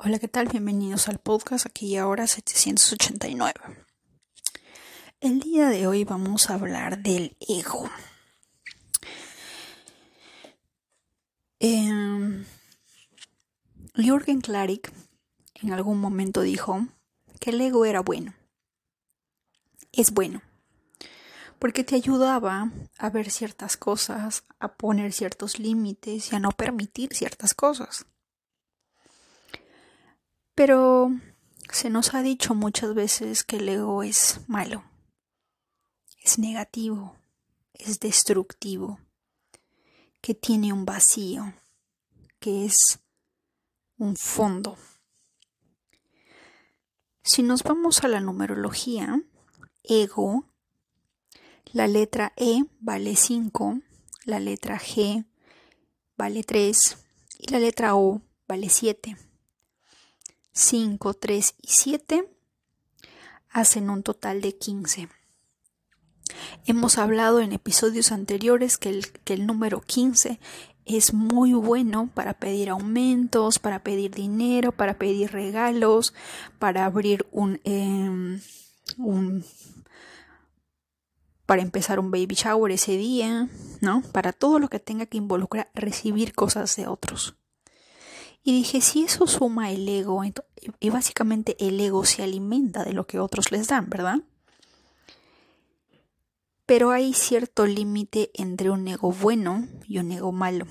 Hola, ¿qué tal? Bienvenidos al podcast aquí y ahora 789. El día de hoy vamos a hablar del ego. Eh, Jürgen Klarik en algún momento dijo que el ego era bueno. Es bueno. Porque te ayudaba a ver ciertas cosas, a poner ciertos límites y a no permitir ciertas cosas. Pero se nos ha dicho muchas veces que el ego es malo, es negativo, es destructivo, que tiene un vacío, que es un fondo. Si nos vamos a la numerología, ego, la letra E vale 5, la letra G vale 3 y la letra O vale 7. 5, 3 y 7 hacen un total de 15. Hemos hablado en episodios anteriores que el, que el, número 15 es muy bueno para pedir aumentos, para pedir dinero, para pedir regalos, para abrir un, eh, un para empezar un baby shower ese día, ¿no? Para todo lo que tenga que involucrar recibir cosas de otros. Y dije, si eso suma el ego, y básicamente el ego se alimenta de lo que otros les dan, ¿verdad? Pero hay cierto límite entre un ego bueno y un ego malo.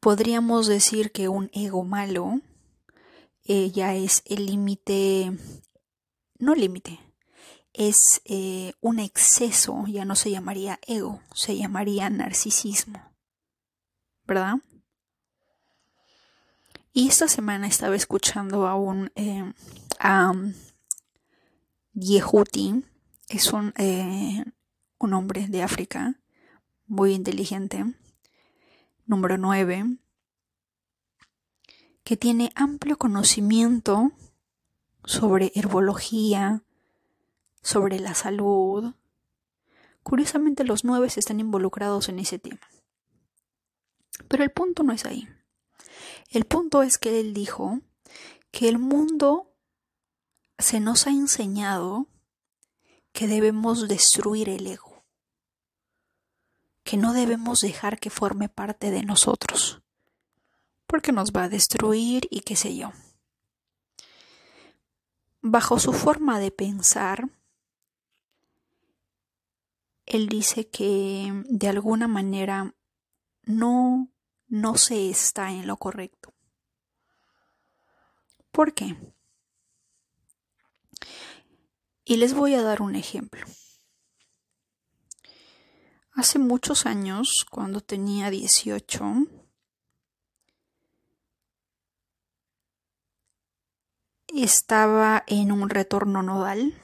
Podríamos decir que un ego malo eh, ya es el límite, no límite, es eh, un exceso, ya no se llamaría ego, se llamaría narcisismo, ¿verdad? Y esta semana estaba escuchando a un eh, Yehuti, es un, eh, un hombre de África, muy inteligente, número 9, que tiene amplio conocimiento sobre herbología, sobre la salud. Curiosamente los nueve están involucrados en ese tema. Pero el punto no es ahí. El punto es que él dijo que el mundo se nos ha enseñado que debemos destruir el ego, que no debemos dejar que forme parte de nosotros, porque nos va a destruir y qué sé yo. Bajo su forma de pensar, él dice que de alguna manera no no se está en lo correcto. ¿Por qué? Y les voy a dar un ejemplo. Hace muchos años, cuando tenía 18, estaba en un retorno nodal.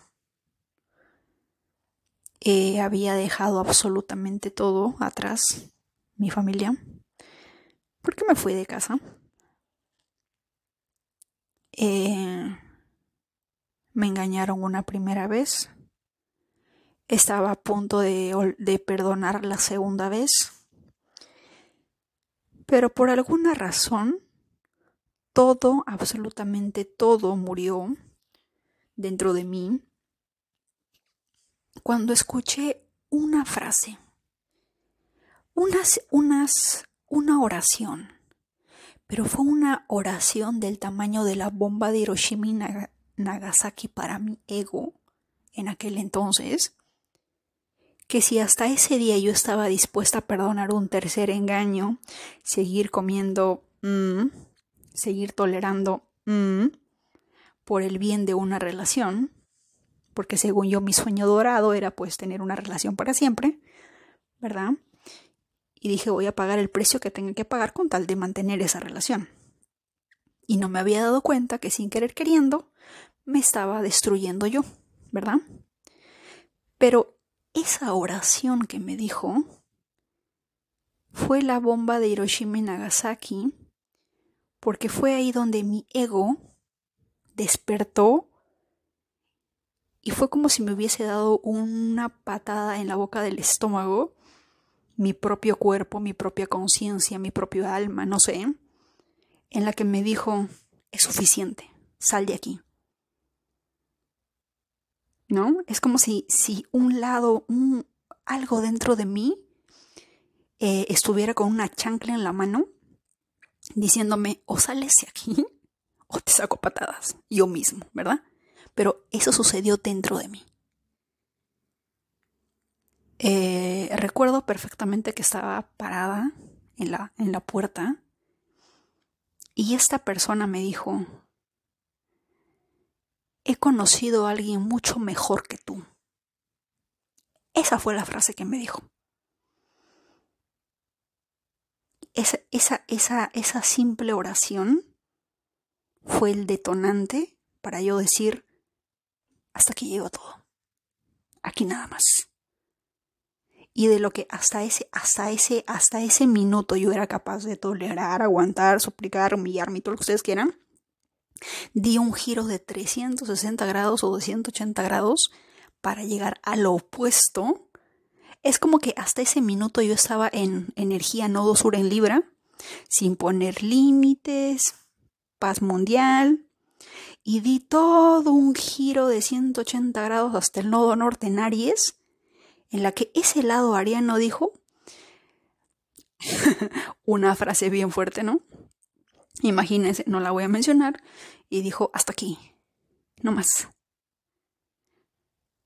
Eh, había dejado absolutamente todo atrás, mi familia. ¿Por qué me fui de casa? Eh, me engañaron una primera vez. Estaba a punto de, de perdonar la segunda vez. Pero por alguna razón, todo, absolutamente todo murió dentro de mí cuando escuché una frase, unas, unas una oración, pero fue una oración del tamaño de la bomba de Hiroshima y Nagasaki para mi ego en aquel entonces, que si hasta ese día yo estaba dispuesta a perdonar un tercer engaño, seguir comiendo, mmm, seguir tolerando mmm, por el bien de una relación, porque según yo mi sueño dorado era pues tener una relación para siempre, ¿verdad? Y dije voy a pagar el precio que tenga que pagar con tal de mantener esa relación. Y no me había dado cuenta que sin querer queriendo me estaba destruyendo yo, ¿verdad? Pero esa oración que me dijo fue la bomba de Hiroshima y Nagasaki, porque fue ahí donde mi ego despertó y fue como si me hubiese dado una patada en la boca del estómago mi propio cuerpo, mi propia conciencia, mi propio alma, no sé, en la que me dijo, es suficiente, sal de aquí. ¿No? Es como si, si un lado, un, algo dentro de mí eh, estuviera con una chancla en la mano, diciéndome, o sales de aquí, o te saco patadas, yo mismo, ¿verdad? Pero eso sucedió dentro de mí. Eh, recuerdo perfectamente que estaba parada en la, en la puerta y esta persona me dijo, he conocido a alguien mucho mejor que tú. Esa fue la frase que me dijo. Esa, esa, esa, esa simple oración fue el detonante para yo decir, hasta aquí llegó todo. Aquí nada más. Y de lo que hasta ese, hasta ese, hasta ese minuto yo era capaz de tolerar, aguantar, suplicar, humillarme y todo lo que ustedes quieran, di un giro de 360 grados o de 180 grados para llegar a lo opuesto. Es como que hasta ese minuto yo estaba en energía nodo sur en Libra, sin poner límites, paz mundial, y di todo un giro de 180 grados hasta el nodo norte en Aries, en la que ese lado ariano dijo una frase bien fuerte, ¿no? Imagínense, no la voy a mencionar, y dijo, hasta aquí, no más.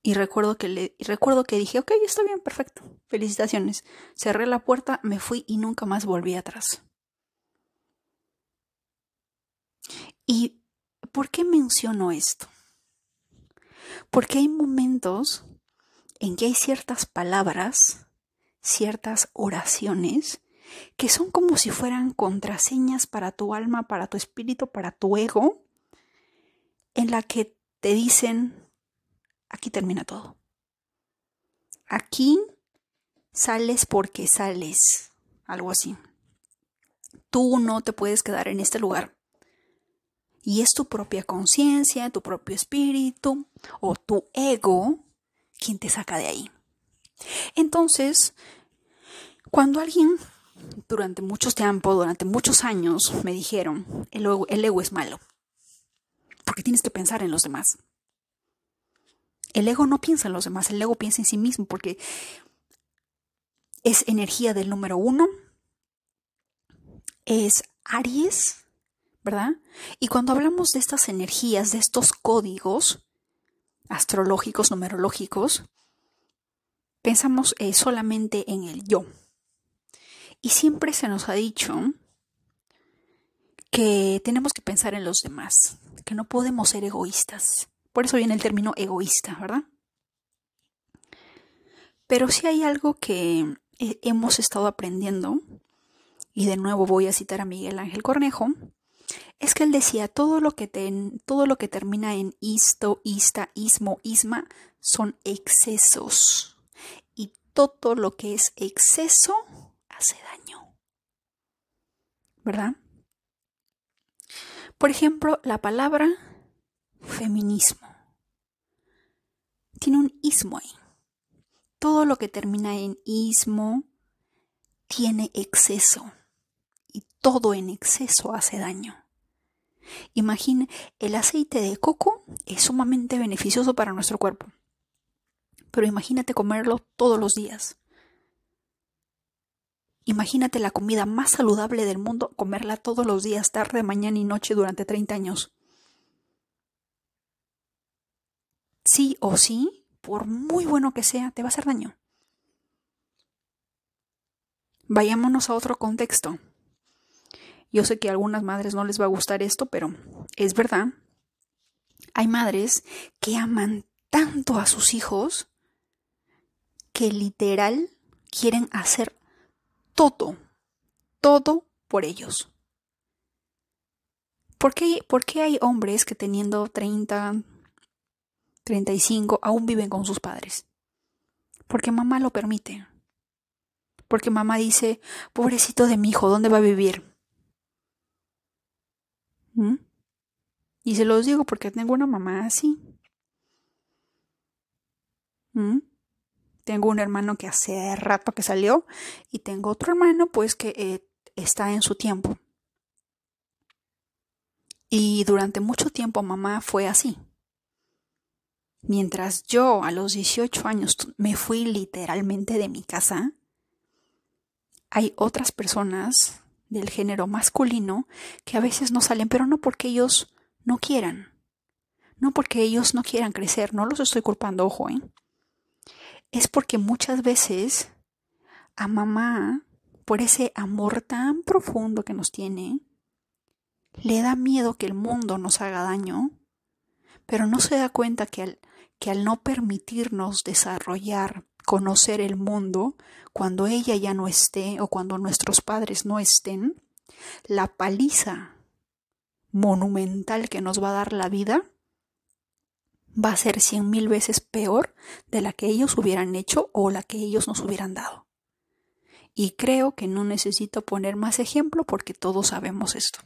Y recuerdo que, le, recuerdo que dije, ok, está bien, perfecto, felicitaciones. Cerré la puerta, me fui y nunca más volví atrás. ¿Y por qué menciono esto? Porque hay momentos en que hay ciertas palabras, ciertas oraciones, que son como si fueran contraseñas para tu alma, para tu espíritu, para tu ego, en la que te dicen, aquí termina todo. Aquí sales porque sales, algo así. Tú no te puedes quedar en este lugar. Y es tu propia conciencia, tu propio espíritu o tu ego quien te saca de ahí. Entonces, cuando alguien durante mucho tiempo, durante muchos años, me dijeron, el ego, el ego es malo, porque tienes que pensar en los demás. El ego no piensa en los demás, el ego piensa en sí mismo, porque es energía del número uno, es Aries, ¿verdad? Y cuando hablamos de estas energías, de estos códigos, astrológicos, numerológicos, pensamos eh, solamente en el yo. Y siempre se nos ha dicho que tenemos que pensar en los demás, que no podemos ser egoístas. Por eso viene el término egoísta, ¿verdad? Pero si hay algo que eh, hemos estado aprendiendo, y de nuevo voy a citar a Miguel Ángel Cornejo, es que él decía, todo lo que, todo lo que termina en isto, ista, ismo, isma, son excesos. Y todo lo que es exceso hace daño. ¿Verdad? Por ejemplo, la palabra feminismo. Tiene un ismo ahí. Todo lo que termina en ismo tiene exceso. Y todo en exceso hace daño. Imagine, el aceite de coco es sumamente beneficioso para nuestro cuerpo. Pero imagínate comerlo todos los días. Imagínate la comida más saludable del mundo, comerla todos los días, tarde, mañana y noche durante 30 años. Sí o sí, por muy bueno que sea, te va a hacer daño. Vayámonos a otro contexto. Yo sé que a algunas madres no les va a gustar esto, pero es verdad. Hay madres que aman tanto a sus hijos que literal quieren hacer todo, todo por ellos. ¿Por qué, ¿Por qué, hay hombres que teniendo 30, 35 aún viven con sus padres? Porque mamá lo permite. Porque mamá dice, pobrecito de mi hijo, ¿dónde va a vivir? Y se los digo porque tengo una mamá así. Tengo un hermano que hace rato que salió y tengo otro hermano pues que eh, está en su tiempo. Y durante mucho tiempo mamá fue así. Mientras yo a los 18 años me fui literalmente de mi casa, hay otras personas del género masculino que a veces no salen, pero no porque ellos no quieran, no porque ellos no quieran crecer, no los estoy culpando, ojo, ¿eh? es porque muchas veces a mamá, por ese amor tan profundo que nos tiene, le da miedo que el mundo nos haga daño, pero no se da cuenta que al que al no permitirnos desarrollar, conocer el mundo, cuando ella ya no esté o cuando nuestros padres no estén, la paliza monumental que nos va a dar la vida va a ser cien mil veces peor de la que ellos hubieran hecho o la que ellos nos hubieran dado. Y creo que no necesito poner más ejemplo porque todos sabemos esto.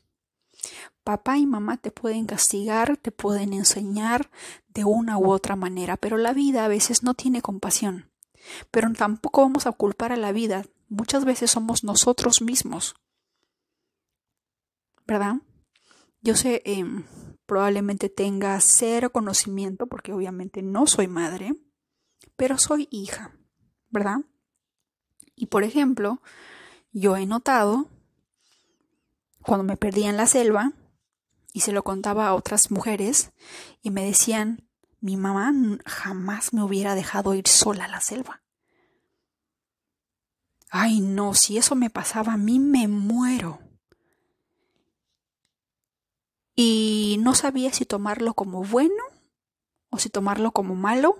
Papá y mamá te pueden castigar, te pueden enseñar de una u otra manera, pero la vida a veces no tiene compasión. Pero tampoco vamos a culpar a la vida. Muchas veces somos nosotros mismos. ¿Verdad? Yo sé, em, probablemente tenga cero conocimiento, porque obviamente no soy madre, pero soy hija, ¿verdad? Y por ejemplo, yo he notado, cuando me perdí en la selva, y se lo contaba a otras mujeres y me decían, mi mamá jamás me hubiera dejado ir sola a la selva. Ay, no, si eso me pasaba a mí me muero. Y no sabía si tomarlo como bueno o si tomarlo como malo.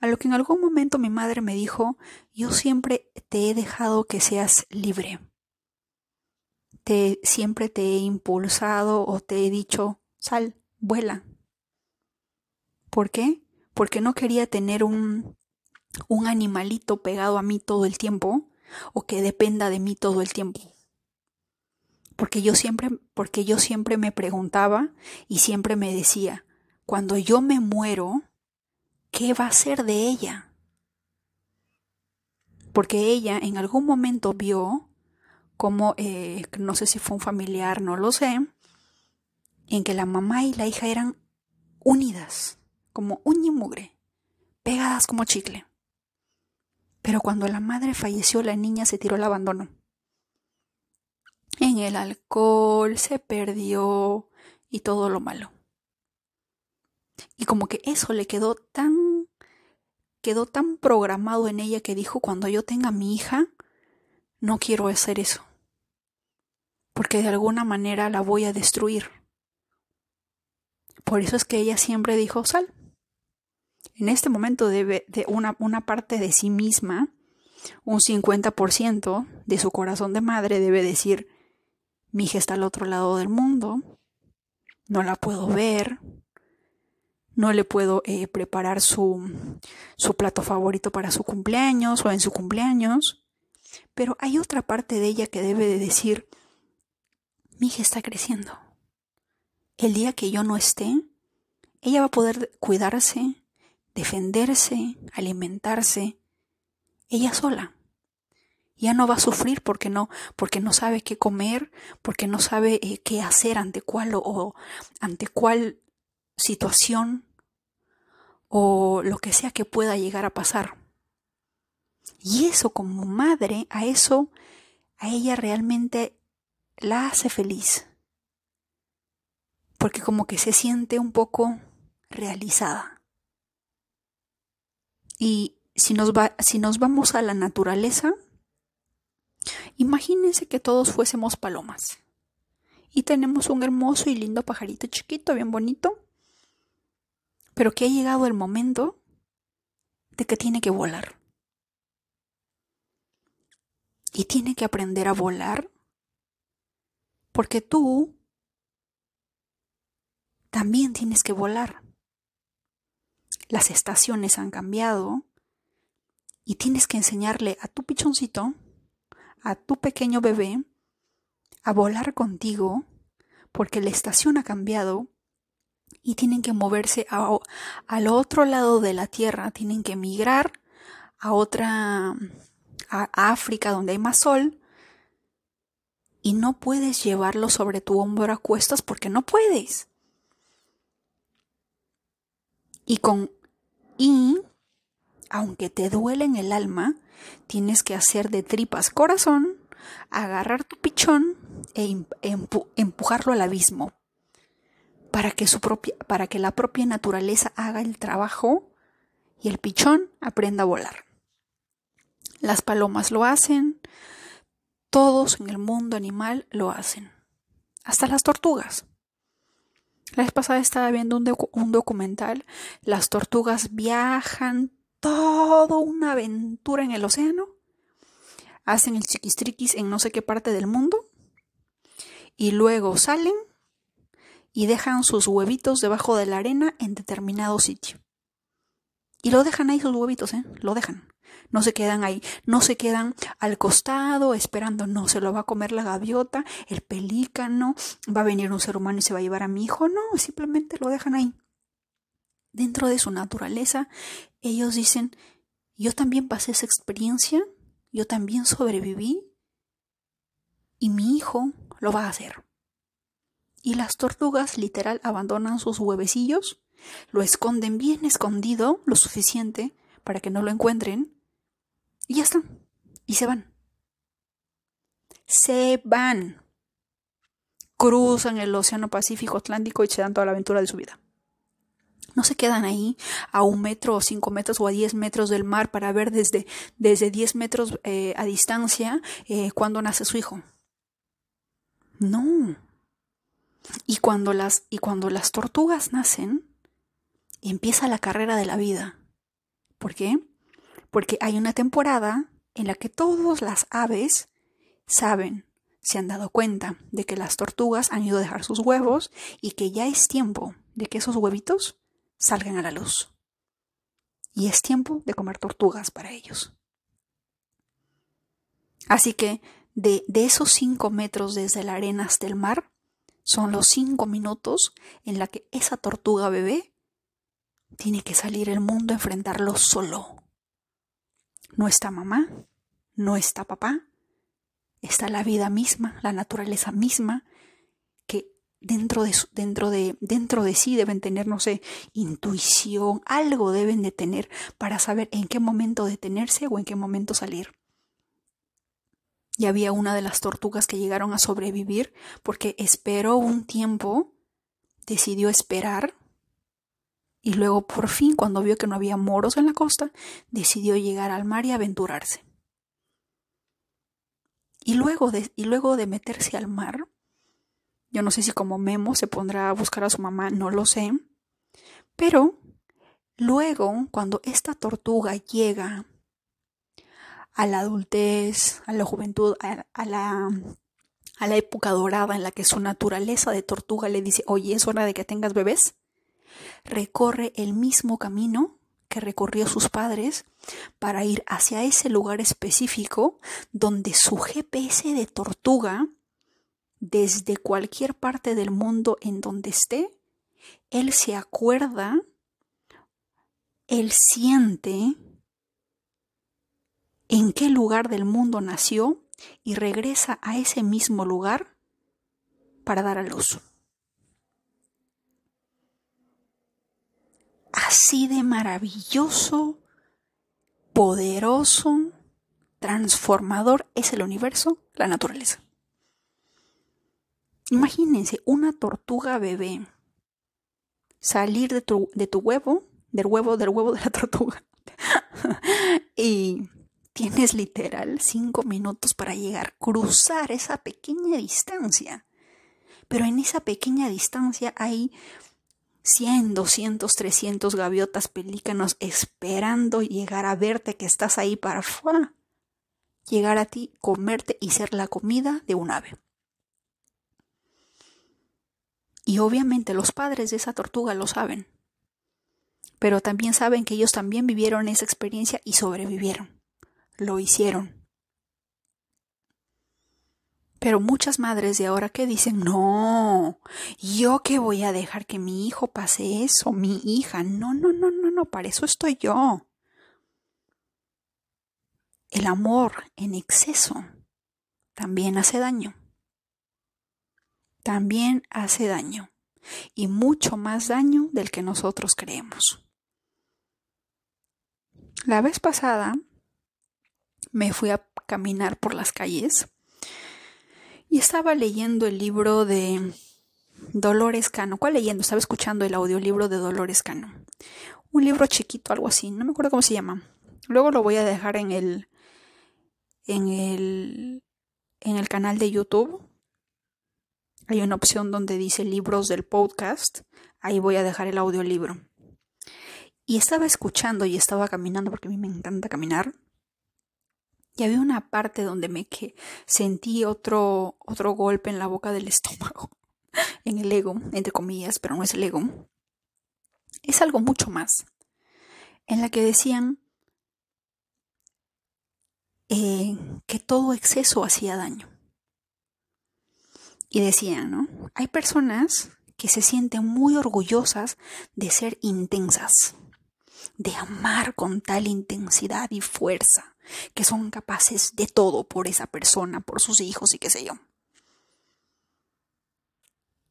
A lo que en algún momento mi madre me dijo, yo siempre te he dejado que seas libre te, siempre te he impulsado o te he dicho, sal, vuela. ¿Por qué? Porque no quería tener un, un animalito pegado a mí todo el tiempo o que dependa de mí todo el tiempo. Porque yo siempre, porque yo siempre me preguntaba y siempre me decía, cuando yo me muero, ¿qué va a ser de ella? Porque ella en algún momento vio como, eh, no sé si fue un familiar, no lo sé, en que la mamá y la hija eran unidas, como uña y mugre, pegadas como chicle. Pero cuando la madre falleció, la niña se tiró al abandono. En el alcohol se perdió y todo lo malo. Y como que eso le quedó tan quedó tan programado en ella que dijo cuando yo tenga mi hija, no quiero hacer eso, porque de alguna manera la voy a destruir. Por eso es que ella siempre dijo, sal. En este momento debe de una, una parte de sí misma, un 50% de su corazón de madre debe decir, mi hija está al otro lado del mundo, no la puedo ver, no le puedo eh, preparar su, su plato favorito para su cumpleaños o en su cumpleaños, pero hay otra parte de ella que debe de decir, mi hija está creciendo. El día que yo no esté, ella va a poder cuidarse, defenderse, alimentarse, ella sola. Ya no va a sufrir porque no, porque no sabe qué comer, porque no sabe eh, qué hacer ante cuál o ante cuál situación o lo que sea que pueda llegar a pasar. Y eso como madre, a eso, a ella realmente la hace feliz. Porque como que se siente un poco realizada. Y si nos, va, si nos vamos a la naturaleza, imagínense que todos fuésemos palomas. Y tenemos un hermoso y lindo pajarito chiquito, bien bonito, pero que ha llegado el momento de que tiene que volar y tiene que aprender a volar porque tú también tienes que volar. Las estaciones han cambiado y tienes que enseñarle a tu pichoncito, a tu pequeño bebé, a volar contigo porque la estación ha cambiado y tienen que moverse al otro lado de la Tierra, tienen que migrar a otra a África donde hay más sol y no puedes llevarlo sobre tu hombro a cuestas porque no puedes. Y con y aunque te duele en el alma, tienes que hacer de tripas corazón, agarrar tu pichón e empujarlo al abismo para que, su propia, para que la propia naturaleza haga el trabajo y el pichón aprenda a volar. Las palomas lo hacen, todos en el mundo animal lo hacen, hasta las tortugas. La vez pasada estaba viendo un, documental, las tortugas viajan toda una aventura en el océano, hacen el chiquistriquis en no sé qué parte del mundo y luego salen y dejan sus huevitos debajo de la arena en determinado sitio. Y lo dejan ahí sus huevitos, ¿eh? Lo dejan. No se quedan ahí, no se quedan al costado esperando, no, se lo va a comer la gaviota, el pelícano, va a venir un ser humano y se va a llevar a mi hijo, no, simplemente lo dejan ahí. Dentro de su naturaleza, ellos dicen, yo también pasé esa experiencia, yo también sobreviví y mi hijo lo va a hacer. Y las tortugas literal abandonan sus huevecillos, lo esconden bien escondido, lo suficiente para que no lo encuentren, y ya están. Y se van. Se van. Cruzan el Océano Pacífico Atlántico y se dan toda la aventura de su vida. No se quedan ahí a un metro o cinco metros o a diez metros del mar para ver desde, desde diez metros eh, a distancia eh, cuándo nace su hijo. No. Y cuando, las, y cuando las tortugas nacen, empieza la carrera de la vida. ¿Por qué? porque hay una temporada en la que todas las aves saben, se han dado cuenta de que las tortugas han ido a dejar sus huevos y que ya es tiempo de que esos huevitos salgan a la luz. Y es tiempo de comer tortugas para ellos. Así que de, de esos cinco metros desde la arena hasta el mar, son los cinco minutos en la que esa tortuga bebé tiene que salir el mundo a enfrentarlo solo. No está mamá, no está papá, está la vida misma, la naturaleza misma, que dentro de, dentro de, dentro de sí deben tener, no sé, intuición, algo deben de tener para saber en qué momento detenerse o en qué momento salir. Y había una de las tortugas que llegaron a sobrevivir porque esperó un tiempo, decidió esperar y luego por fin, cuando vio que no había moros en la costa, decidió llegar al mar y aventurarse. Y luego de, y luego de meterse al mar, yo no sé si como Memo se pondrá a buscar a su mamá, no lo sé, pero luego, cuando esta tortuga llega a la adultez, a la juventud, a, la, a la época dorada en la que su naturaleza de tortuga le dice, oye, es hora de que tengas bebés, recorre el mismo camino que recorrió sus padres para ir hacia ese lugar específico donde su GPS de tortuga, desde cualquier parte del mundo en donde esté, él se acuerda, él siente en qué lugar del mundo nació y regresa a ese mismo lugar para dar a luz. Así de maravilloso, poderoso, transformador es el universo, la naturaleza. Imagínense una tortuga bebé salir de tu, de tu huevo, del huevo, del huevo de la tortuga. y tienes literal cinco minutos para llegar, cruzar esa pequeña distancia. Pero en esa pequeña distancia hay 100, 200, 300 gaviotas pelícanos esperando llegar a verte que estás ahí para llegar a ti, comerte y ser la comida de un ave. Y obviamente los padres de esa tortuga lo saben, pero también saben que ellos también vivieron esa experiencia y sobrevivieron, lo hicieron. Pero muchas madres de ahora que dicen, no, yo que voy a dejar que mi hijo pase eso, mi hija, no, no, no, no, no, para eso estoy yo. El amor en exceso también hace daño. también hace daño, y mucho más daño del que nosotros creemos. La vez pasada me fui a caminar por las calles y estaba leyendo el libro de Dolores Cano. ¿Cuál leyendo? Estaba escuchando el audiolibro de Dolores Cano. Un libro chiquito, algo así, no me acuerdo cómo se llama. Luego lo voy a dejar en el en el en el canal de YouTube. Hay una opción donde dice libros del podcast. Ahí voy a dejar el audiolibro. Y estaba escuchando y estaba caminando porque a mí me encanta caminar. Y había una parte donde me que sentí otro otro golpe en la boca del estómago, en el ego, entre comillas, pero no es el ego. Es algo mucho más. En la que decían eh, que todo exceso hacía daño. Y decían, ¿no? Hay personas que se sienten muy orgullosas de ser intensas, de amar con tal intensidad y fuerza, que son capaces de todo por esa persona, por sus hijos y qué sé yo.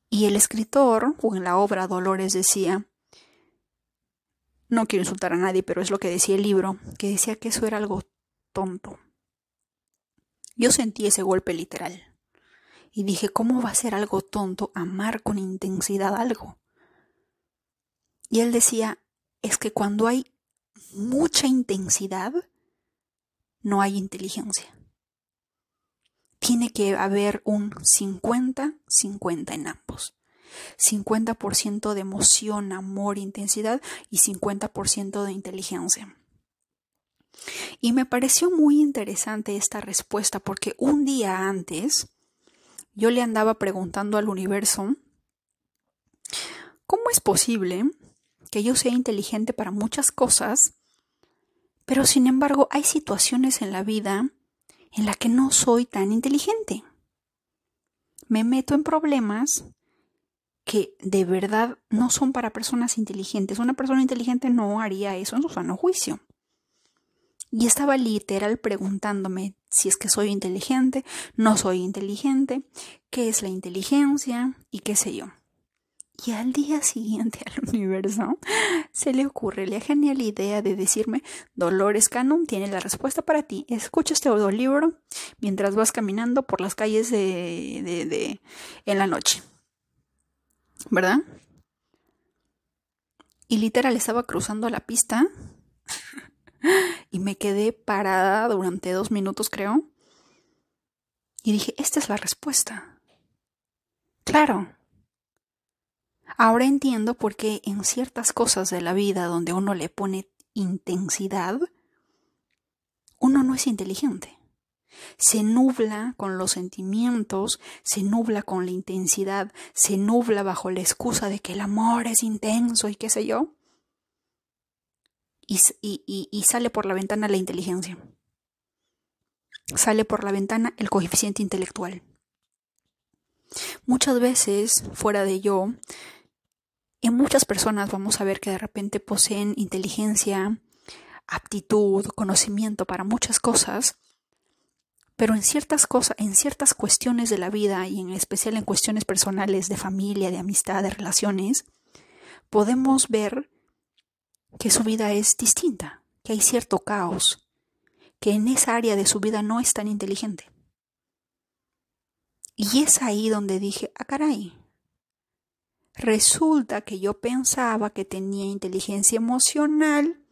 Y el escritor, o en la obra Dolores decía, no quiero insultar a nadie, pero es lo que decía el libro, que decía que eso era algo tonto. Yo sentí ese golpe literal. Y dije, ¿cómo va a ser algo tonto amar con intensidad algo? Y él decía, es que cuando hay mucha intensidad, no hay inteligencia. Tiene que haber un 50-50 en ambos. 50% de emoción, amor, intensidad y 50% de inteligencia. Y me pareció muy interesante esta respuesta porque un día antes yo le andaba preguntando al universo, ¿cómo es posible que yo sea inteligente para muchas cosas, pero sin embargo hay situaciones en la vida en las que no soy tan inteligente? Me meto en problemas que de verdad no son para personas inteligentes. Una persona inteligente no haría eso en su sano juicio. Y estaba literal preguntándome si es que soy inteligente, no soy inteligente, qué es la inteligencia y qué sé yo. Y al día siguiente al universo se le ocurre la genial idea de decirme, Dolores Cannon tiene la respuesta para ti. Escucha este audiolibro mientras vas caminando por las calles de, de, de en la noche. ¿Verdad? Y literal estaba cruzando la pista y me quedé parada durante dos minutos, creo. Y dije, esta es la respuesta. Claro. Ahora entiendo por qué en ciertas cosas de la vida donde uno le pone intensidad, uno no es inteligente. Se nubla con los sentimientos, se nubla con la intensidad, se nubla bajo la excusa de que el amor es intenso y qué sé yo y, sale por la ventana la inteligencia. Sale por la ventana el coeficiente intelectual. Muchas veces, fuera de yo, en muchas personas vamos a ver que de repente poseen inteligencia, aptitud, conocimiento para muchas cosas, pero en ciertas cosas, en ciertas cuestiones de la vida y en especial en cuestiones personales de familia, de amistad, de relaciones, podemos ver que su vida es distinta, que hay cierto caos, que en esa área de su vida no es tan inteligente. Y es ahí donde dije, ah, caray, resulta que yo pensaba que tenía inteligencia emocional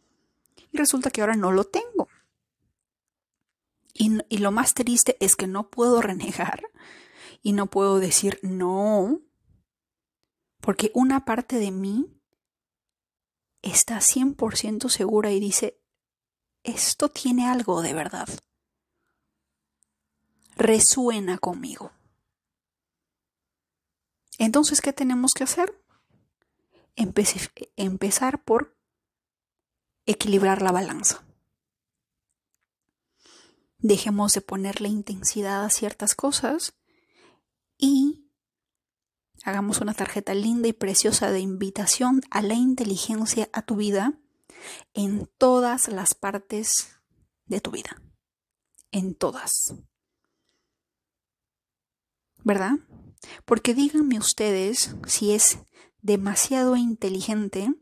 y resulta que ahora no lo tengo. Y, lo más triste es que no puedo renegar y no puedo decir no, porque una parte de mí está 100% segura y dice, esto tiene algo de verdad. Resuena conmigo. Entonces, ¿qué tenemos que hacer? empezar por equilibrar la balanza. Dejemos de ponerle intensidad a ciertas cosas y Hagamos una tarjeta linda y preciosa de invitación a la inteligencia a tu vida en todas las partes de tu vida. En todas. ¿Verdad? Porque díganme ustedes si es demasiado inteligente,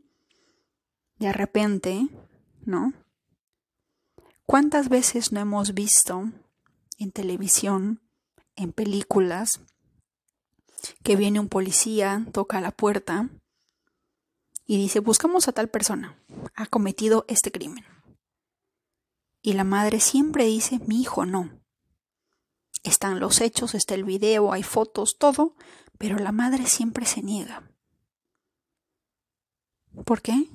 de repente, ¿no? ¿Cuántas veces no hemos visto en televisión, en películas, que viene un policía, toca la puerta y dice, buscamos a tal persona, ha cometido este crimen. Y la madre siempre dice, mi hijo no. Están los hechos, está el video, hay fotos, todo, pero la madre siempre se niega. ¿Por qué?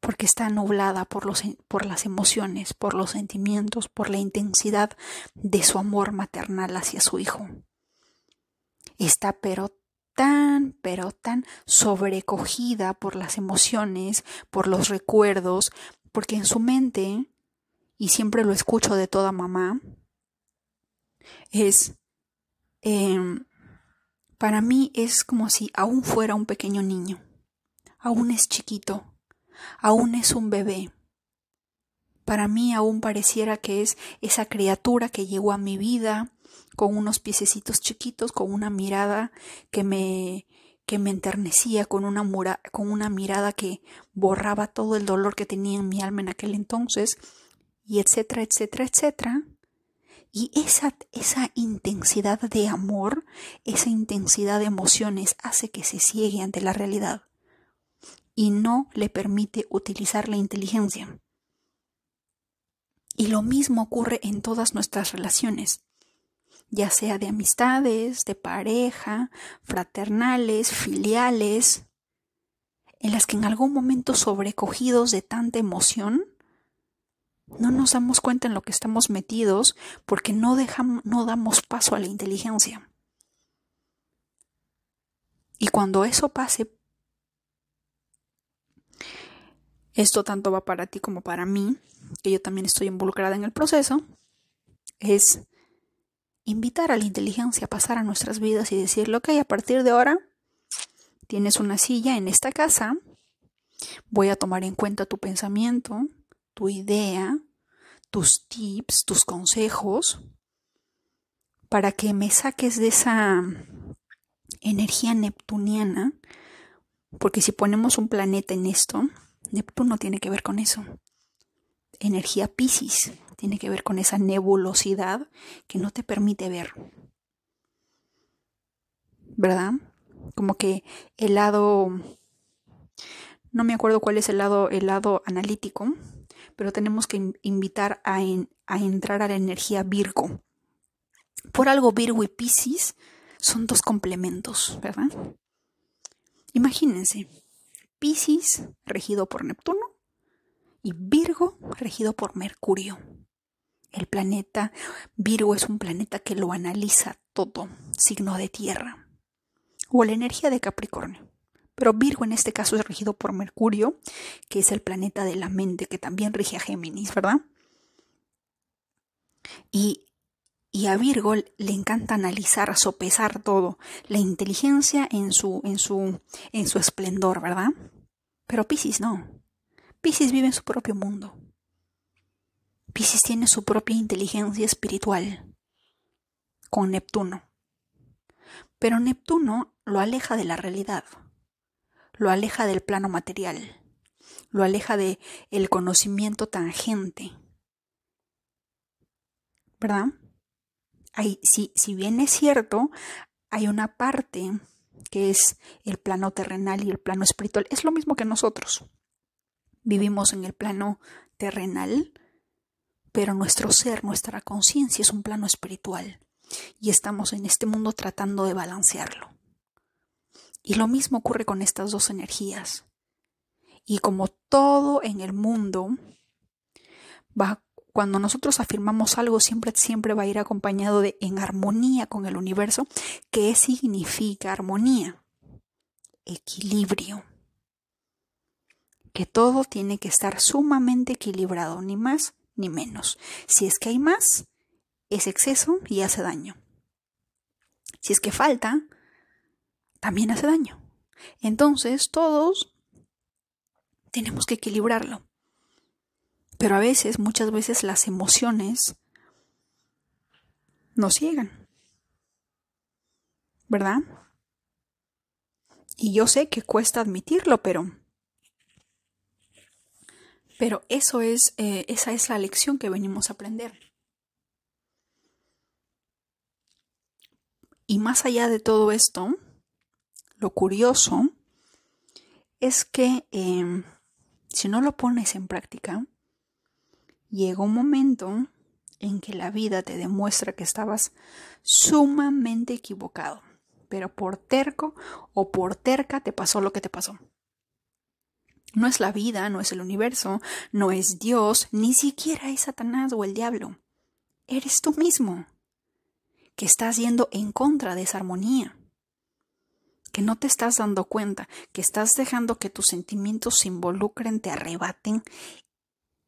Porque está nublada por, los, por las emociones, por los sentimientos, por la intensidad de su amor maternal hacia su hijo. Está pero tan, pero tan sobrecogida por las emociones, por los recuerdos, porque en su mente, y siempre lo escucho de toda mamá, es, em, para mí es como si aún fuera un pequeño niño, aún es chiquito, aún es un bebé. Para mí aún pareciera que es esa criatura que llegó a mi vida con unos piececitos chiquitos, con una mirada que me que me enternecía, con una, con una mirada que borraba todo el dolor que tenía en mi alma en aquel entonces, y etcétera, etcétera, etcétera. Y esa, esa intensidad de amor, esa intensidad de emociones hace que se ciegue ante la realidad y no le permite utilizar la inteligencia. Y lo mismo ocurre en todas nuestras relaciones, ya sea de amistades, de pareja, fraternales, filiales, en las que en algún momento sobrecogidos de tanta emoción, no nos damos cuenta en lo que estamos metidos porque no, dejamos, no damos paso a la inteligencia. Y cuando eso pase, esto tanto va para ti como para mí, que yo también estoy involucrada en el proceso, es invitar a la inteligencia a pasar a nuestras vidas y decirle, ok, a partir de ahora tienes una silla en esta casa, voy a tomar en cuenta tu pensamiento, tu idea, tus tips, tus consejos, para que me saques de esa energía neptuniana, porque si ponemos un planeta en esto, Neptuno tiene que ver con eso. Energía Pisces tiene que ver con esa nebulosidad que no te permite ver. ¿Verdad? Como que el lado no me acuerdo cuál es el lado, el lado analítico, pero tenemos que invitar a, entrar a la energía Virgo. Por algo Virgo y Pisces son dos complementos, ¿verdad? Imagínense, Pisces regido por Neptuno y Virgo regido por Mercurio. El planeta Virgo es un planeta que lo analiza todo, signo de tierra, o la energía de Capricornio. Pero Virgo en este caso es regido por Mercurio, que es el planeta de la mente, que también rige a Géminis, ¿verdad? Y, y a Virgo le encanta analizar, sopesar todo, la inteligencia en su, en su, en su esplendor, ¿verdad? Pero Pisces no. Pisces vive en su propio mundo. Pisces tiene su propia inteligencia espiritual con Neptuno. Pero Neptuno lo aleja de la realidad lo aleja del plano material, lo aleja de conocimiento tangente. ¿Verdad? Hay, si, si bien es cierto, hay una parte que es el plano terrenal y el plano espiritual. Es lo mismo que nosotros. Vivimos en el plano terrenal, pero nuestro ser, nuestra conciencia es un plano espiritual. Y estamos en este mundo tratando de balancearlo. Y lo mismo ocurre con estas dos energías. Y como todo en el mundo, va, cuando nosotros afirmamos algo, siempre, siempre va a ir acompañado de en armonía con el universo. ¿Qué significa armonía? Equilibrio. Que todo tiene que estar sumamente equilibrado, ni más ni menos. Si es que hay más, es exceso y hace daño. Si es que falta, también hace daño. Entonces, todos tenemos que equilibrarlo. Pero a veces, muchas veces las emociones nos ciegan. ¿verdad? Y yo sé que cuesta admitirlo, pero pero eso es, eh, esa es la lección que venimos a aprender. Y más allá de todo esto, lo curioso es que em, si no lo pones en práctica, llega un momento en que la vida te demuestra que estabas sumamente equivocado, pero por terco o por terca te pasó lo que te pasó. No es la vida, no es el universo, no es Dios, ni siquiera es Satanás o el diablo. Eres tú mismo, que estás yendo en contra de esa armonía, que no te estás dando cuenta, que estás dejando que tus sentimientos se involucren, te arrebaten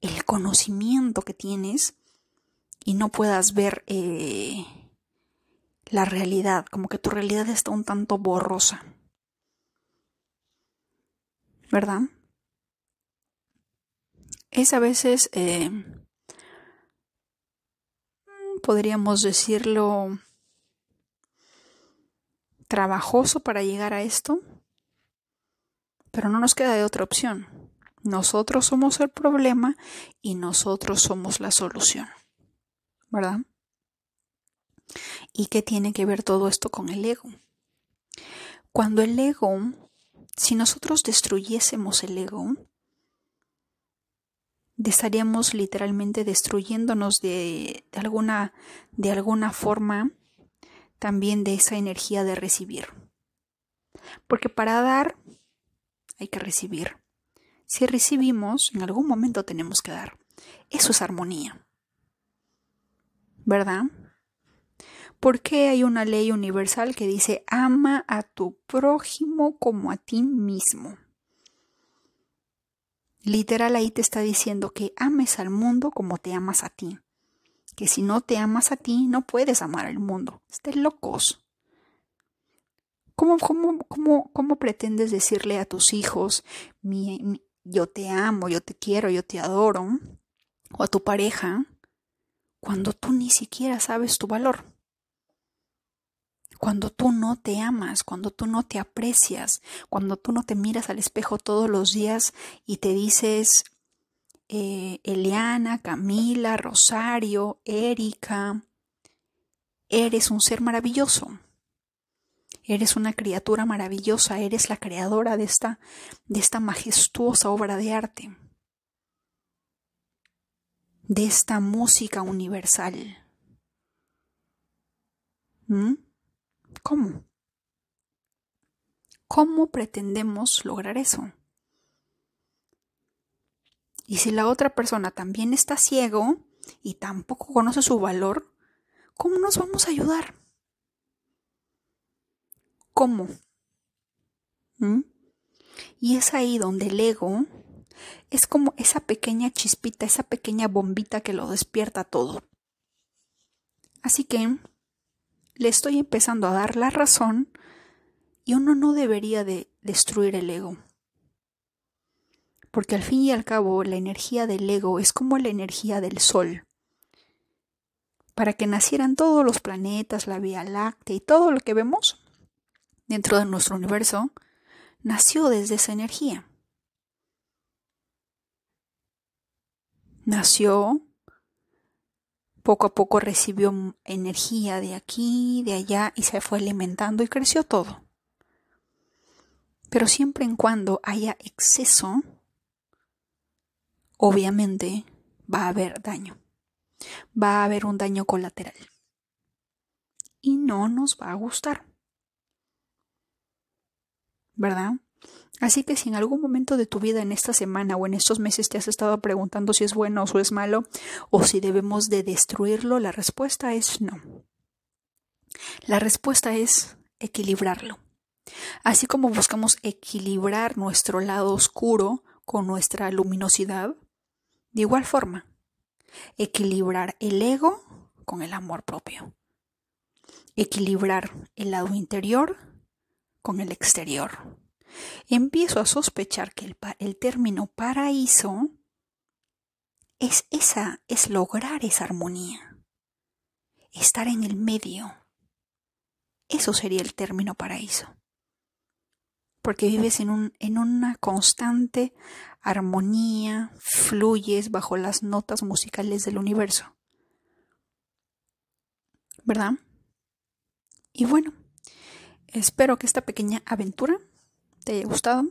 el conocimiento que tienes y no puedas ver eh, la realidad, como que tu realidad está un tanto borrosa. ¿Verdad? es a veces, eh, podríamos decirlo, trabajoso para llegar a esto, pero no nos queda de otra opción. Nosotros somos el problema y nosotros somos la solución, ¿verdad? ¿Y qué tiene que ver todo esto con el ego? Cuando el ego, si nosotros destruyésemos el ego, estaríamos literalmente destruyéndonos de, alguna, de alguna forma también de esa energía de recibir. Porque para dar hay que recibir. Si recibimos, en algún momento tenemos que dar. Eso es armonía. ¿Verdad? Porque hay una ley universal que dice ama a tu prójimo como a ti mismo? Literal ahí te está diciendo que ames al mundo como te amas a ti. Que si no te amas a ti, no puedes amar al mundo. Estás locos. ¿Cómo, cómo, cómo, cómo pretendes decirle a tus hijos, yo te amo, yo te quiero, yo te adoro? O a tu pareja, cuando tú ni siquiera sabes tu valor cuando tú no te amas, cuando tú no te aprecias, cuando tú no te miras al espejo todos los días y te dices, eh, Eliana, Camila, Rosario, Erika, eres un ser maravilloso. Eres una criatura maravillosa, eres la creadora de esta, de esta majestuosa obra de arte, de esta música universal. ¿Mm? ¿Cómo? ¿Cómo pretendemos lograr eso? Y si la otra persona también está ciego y tampoco conoce su valor, ¿cómo nos vamos a ayudar? ¿Cómo? ¿Mm? Y es ahí donde el ego es como esa pequeña chispita, esa pequeña bombita que lo despierta todo. Así que le estoy empezando a dar la razón y uno no debería de destruir el ego. Porque al fin y al cabo la energía del ego es como la energía del sol. Para que nacieran todos los planetas, la Vía Láctea y todo lo que vemos dentro de nuestro universo, nació desde esa energía. Nació poco a poco recibió energía de aquí, de allá y se fue alimentando y creció todo. Pero siempre en cuando haya exceso, obviamente va a haber daño. Va a haber un daño colateral. Y no nos va a gustar. ¿Verdad? Así que si en algún momento de tu vida en esta semana o en estos meses te has estado preguntando si es bueno o es malo o si debemos de destruirlo, la respuesta es no. La respuesta es equilibrarlo. Así como buscamos equilibrar nuestro lado oscuro con nuestra luminosidad, de igual forma, equilibrar el ego con el amor propio. Equilibrar el lado interior con el exterior empiezo a sospechar que el, término paraíso es esa, es lograr esa armonía, estar en el medio, Eso sería el término paraíso. Porque vives en, un, en una constante armonía, fluyes bajo las notas musicales del universo. ¿Verdad? Y bueno, espero que esta pequeña aventura te haya gustado.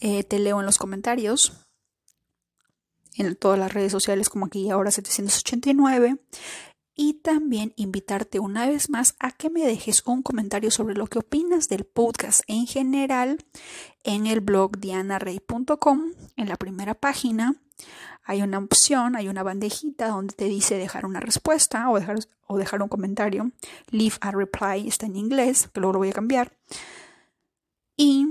Eh, te leo en los comentarios en todas las redes sociales como aquí ahora 789 y también invitarte una vez más a que me dejes un comentario sobre lo que opinas del podcast en general en el blog dianarey.com en la primera página hay una opción, hay una bandejita donde te dice dejar una respuesta o dejar, o dejar un comentario. Leave a reply está en inglés, que luego lo voy a cambiar. Y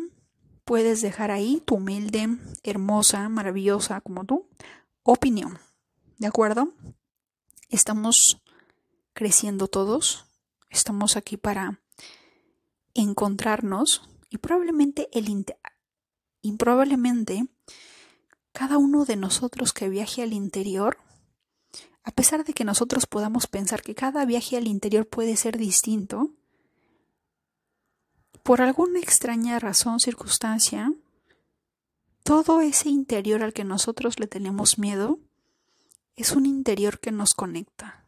puedes dejar ahí tu humilde, hermosa, maravillosa como tú opinión. ¿De acuerdo? Estamos creciendo todos. Estamos aquí para encontrarnos y probablemente el y cada uno de nosotros que viaje al interior, a pesar de que nosotros podamos pensar que cada viaje al interior puede ser distinto, por alguna extraña razón, circunstancia, todo ese interior al que nosotros le tenemos miedo es un interior que nos conecta.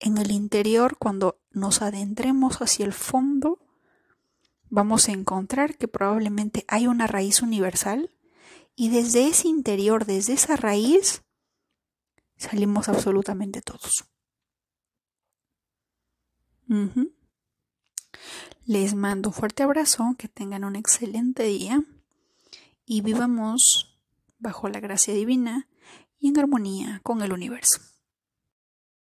En el interior, cuando nos adentremos hacia el fondo, vamos a encontrar que probablemente hay una raíz universal y desde ese interior, desde esa raíz, salimos absolutamente todos. Les mando un fuerte abrazo, que tengan un excelente día y vivamos bajo la gracia divina y en armonía con el universo.